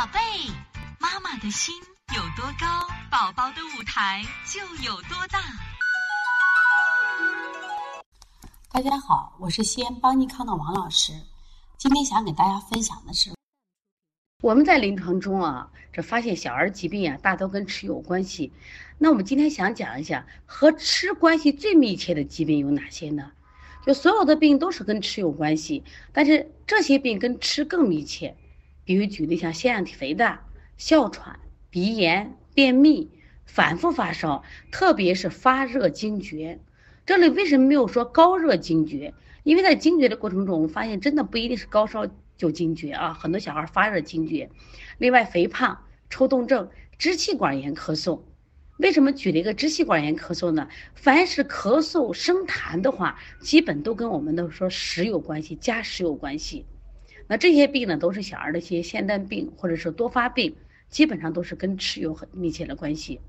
宝贝，妈妈的心有多高，宝宝的舞台就有多大。大家好，我是西安邦尼康的王老师。今天想给大家分享的是，我们在临床中啊，这发现小儿疾病啊，大都跟吃有关系。那我们今天想讲一下，和吃关系最密切的疾病有哪些呢？就所有的病都是跟吃有关系，但是这些病跟吃更密切。比如举例像腺样体肥大、哮喘、鼻炎、便秘、反复发烧，特别是发热惊厥。这里为什么没有说高热惊厥？因为在惊厥的过程中，我们发现真的不一定是高烧就惊厥啊，很多小孩发热惊厥。另外，肥胖、抽动症、支气管炎咳嗽。为什么举了一个支气管炎咳嗽呢？凡是咳嗽生痰的话，基本都跟我们的说食有关系，加食有关系。那这些病呢，都是小儿的一些先天病或者是多发病，基本上都是跟吃有很密切的关系。